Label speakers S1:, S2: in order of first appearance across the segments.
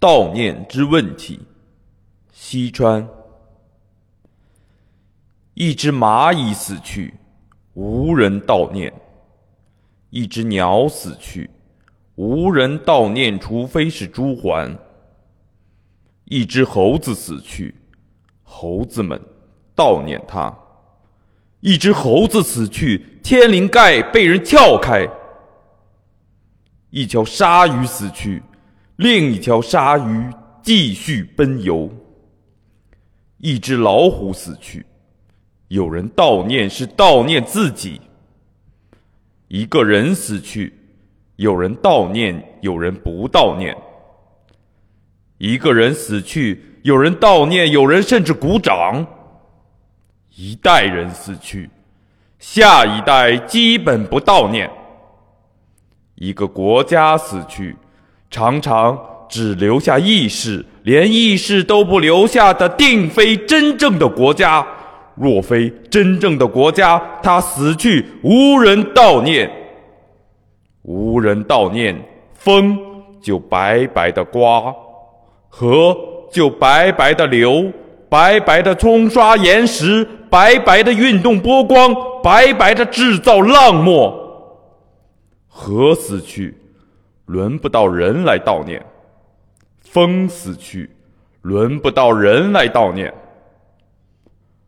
S1: 悼念之问题。西川，一只蚂蚁死去，无人悼念；一只鸟死去，无人悼念，除非是朱鹮。一只猴子死去，猴子们悼念它；一只猴子死去，天灵盖被人撬开；一条鲨鱼死去。另一条鲨鱼继续奔游。一只老虎死去，有人悼念是悼念自己；一个人死去，有人悼念，有人不悼念；一个人死去，有人悼念，有人甚至鼓掌；一代人死去，下一代基本不悼念；一个国家死去。常常只留下意识，连意识都不留下的，定非真正的国家。若非真正的国家，他死去无人悼念，无人悼念，风就白白的刮，河就白白的流，白白的冲刷岩石，白白的运动波光，白白的制造浪沫。河死去。轮不到人来悼念，风死去，轮不到人来悼念。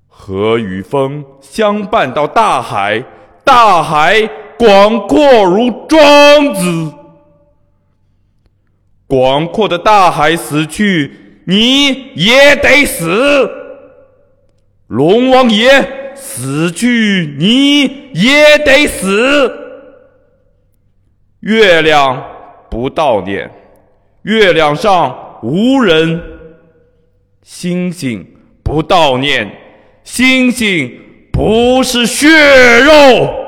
S1: 河与风相伴到大海，大海广阔如庄子。广阔的大海死去，你也得死。龙王爷死去，你也得死。月亮。不悼念，月亮上无人；星星不悼念，星星不是血肉。